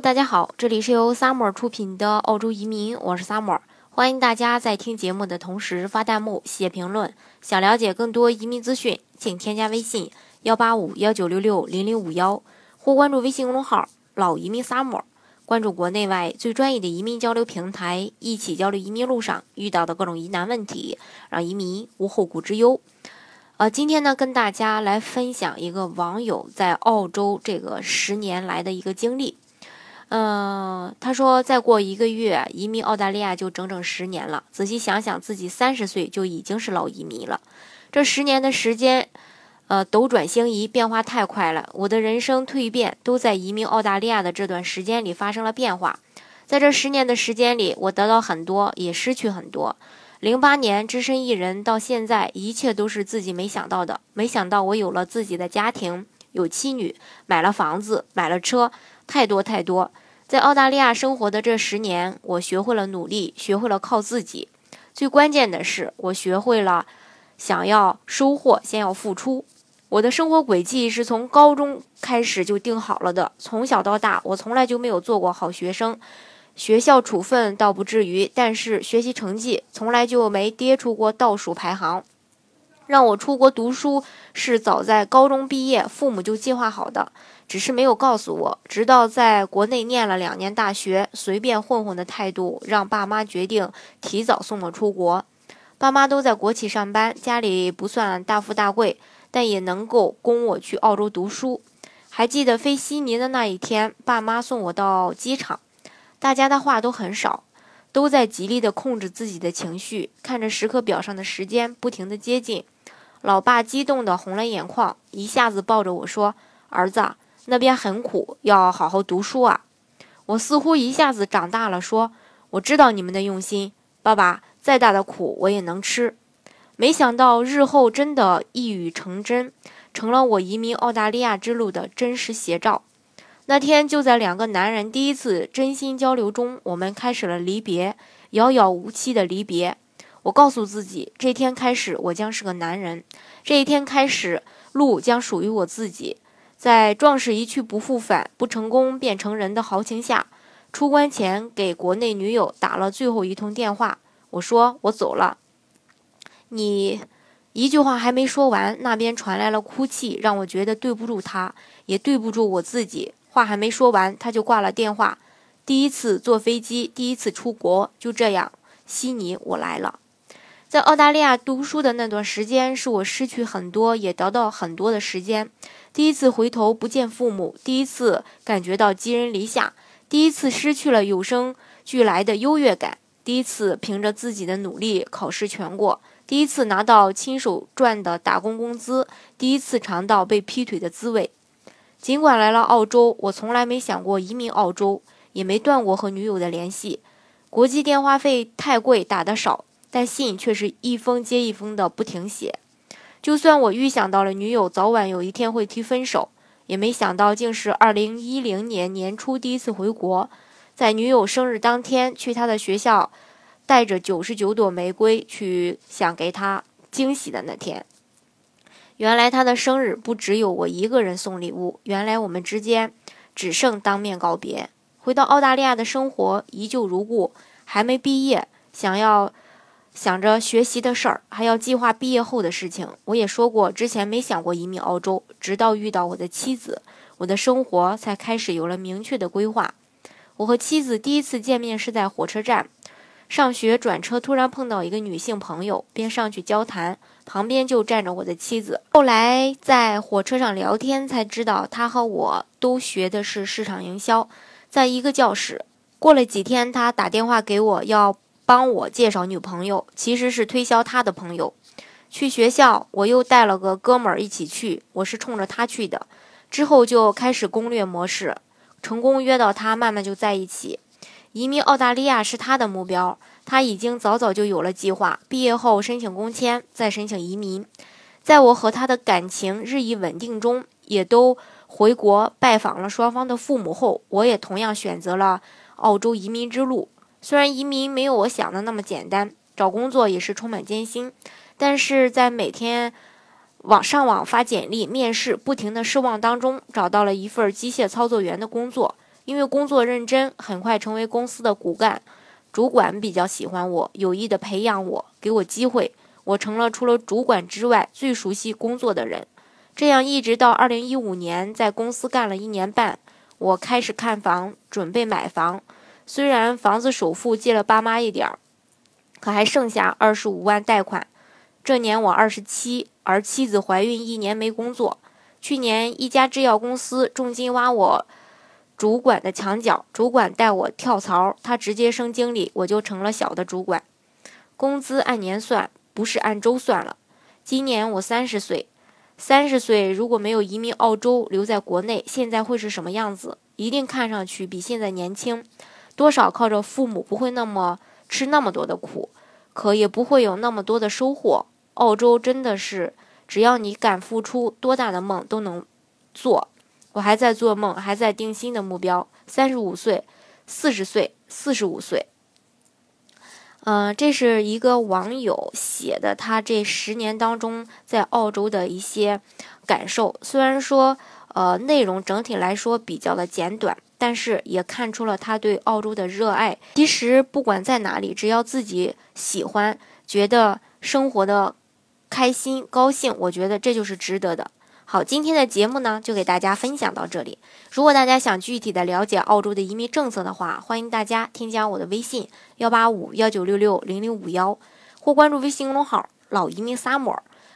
大家好，这里是由 Summer 出品的澳洲移民，我是 Summer，欢迎大家在听节目的同时发弹幕、写评论。想了解更多移民资讯，请添加微信幺八五幺九六六零零五幺，或关注微信公众号“老移民 Summer”，关注国内外最专业的移民交流平台，一起交流移民路上遇到的各种疑难问题，让移民无后顾之忧。呃，今天呢，跟大家来分享一个网友在澳洲这个十年来的一个经历。嗯，他说再过一个月移民澳大利亚就整整十年了。仔细想想，自己三十岁就已经是老移民了。这十年的时间，呃，斗转星移，变化太快了。我的人生蜕变都在移民澳大利亚的这段时间里发生了变化。在这十年的时间里，我得到很多，也失去很多。零八年只身一人到现在，一切都是自己没想到的。没想到我有了自己的家庭，有妻女，买了房子，买了车，太多太多。在澳大利亚生活的这十年，我学会了努力，学会了靠自己。最关键的是，我学会了想要收获，先要付出。我的生活轨迹是从高中开始就定好了的。从小到大，我从来就没有做过好学生，学校处分倒不至于，但是学习成绩从来就没跌出过倒数排行。让我出国读书是早在高中毕业，父母就计划好的，只是没有告诉我。直到在国内念了两年大学，随便混混的态度让爸妈决定提早送我出国。爸妈都在国企上班，家里不算大富大贵，但也能够供我去澳洲读书。还记得飞悉尼的那一天，爸妈送我到机场，大家的话都很少，都在极力的控制自己的情绪，看着时刻表上的时间不停的接近。老爸激动得红了眼眶，一下子抱着我说：“儿子，那边很苦，要好好读书啊！”我似乎一下子长大了，说：“我知道你们的用心，爸爸，再大的苦我也能吃。”没想到日后真的一语成真，成了我移民澳大利亚之路的真实写照。那天就在两个男人第一次真心交流中，我们开始了离别，遥遥无期的离别。我告诉自己，这天开始，我将是个男人。这一天开始，路将属于我自己。在壮士一去不复返、不成功便成仁的豪情下，出关前给国内女友打了最后一通电话。我说：“我走了。”你一句话还没说完，那边传来了哭泣，让我觉得对不住他，也对不住我自己。话还没说完，他就挂了电话。第一次坐飞机，第一次出国，就这样，悉尼，我来了。在澳大利亚读书的那段时间，是我失去很多，也得到很多的时间。第一次回头不见父母，第一次感觉到寄人篱下，第一次失去了与生俱来的优越感，第一次凭着自己的努力考试全过，第一次拿到亲手赚的打工工资，第一次尝到被劈腿的滋味。尽管来了澳洲，我从来没想过移民澳洲，也没断过和女友的联系。国际电话费太贵，打得少。但信却是一封接一封的不停写，就算我预想到了女友早晚有一天会提分手，也没想到竟是二零一零年年初第一次回国，在女友生日当天去她的学校，带着九十九朵玫瑰去想给她惊喜的那天。原来她的生日不只有我一个人送礼物，原来我们之间只剩当面告别。回到澳大利亚的生活依旧如故，还没毕业，想要。想着学习的事儿，还要计划毕业后的事情。我也说过，之前没想过移民澳洲，直到遇到我的妻子，我的生活才开始有了明确的规划。我和妻子第一次见面是在火车站，上学转车，突然碰到一个女性朋友，便上去交谈，旁边就站着我的妻子。后来在火车上聊天，才知道她和我都学的是市场营销，在一个教室。过了几天，他打电话给我要。帮我介绍女朋友，其实是推销他的朋友。去学校，我又带了个哥们儿一起去，我是冲着他去的。之后就开始攻略模式，成功约到他，慢慢就在一起。移民澳大利亚是他的目标，他已经早早就有了计划。毕业后申请工签，再申请移民。在我和他的感情日益稳定中，也都回国拜访了双方的父母后，我也同样选择了澳洲移民之路。虽然移民没有我想的那么简单，找工作也是充满艰辛，但是在每天网上网发简历、面试、不停的失望当中，找到了一份机械操作员的工作，因为工作认真，很快成为公司的骨干。主管比较喜欢我，有意的培养我，给我机会，我成了除了主管之外最熟悉工作的人。这样一直到二零一五年，在公司干了一年半，我开始看房，准备买房。虽然房子首付借了爸妈一点儿，可还剩下二十五万贷款。这年我二十七，而妻子怀孕一年没工作。去年一家制药公司重金挖我主管的墙角，主管带我跳槽，他直接升经理，我就成了小的主管。工资按年算，不是按周算了。今年我三十岁，三十岁如果没有移民澳洲，留在国内，现在会是什么样子？一定看上去比现在年轻。多少靠着父母不会那么吃那么多的苦，可也不会有那么多的收获。澳洲真的是，只要你敢付出，多大的梦都能做。我还在做梦，还在定新的目标。三十五岁、四十岁、四十五岁。嗯，这是一个网友写的，他这十年当中在澳洲的一些感受。虽然说，呃，内容整体来说比较的简短。但是也看出了他对澳洲的热爱。其实不管在哪里，只要自己喜欢，觉得生活的开心、高兴，我觉得这就是值得的。好，今天的节目呢，就给大家分享到这里。如果大家想具体的了解澳洲的移民政策的话，欢迎大家添加我的微信幺八五幺九六六零零五幺，或关注微信公众号“老移民 summer”。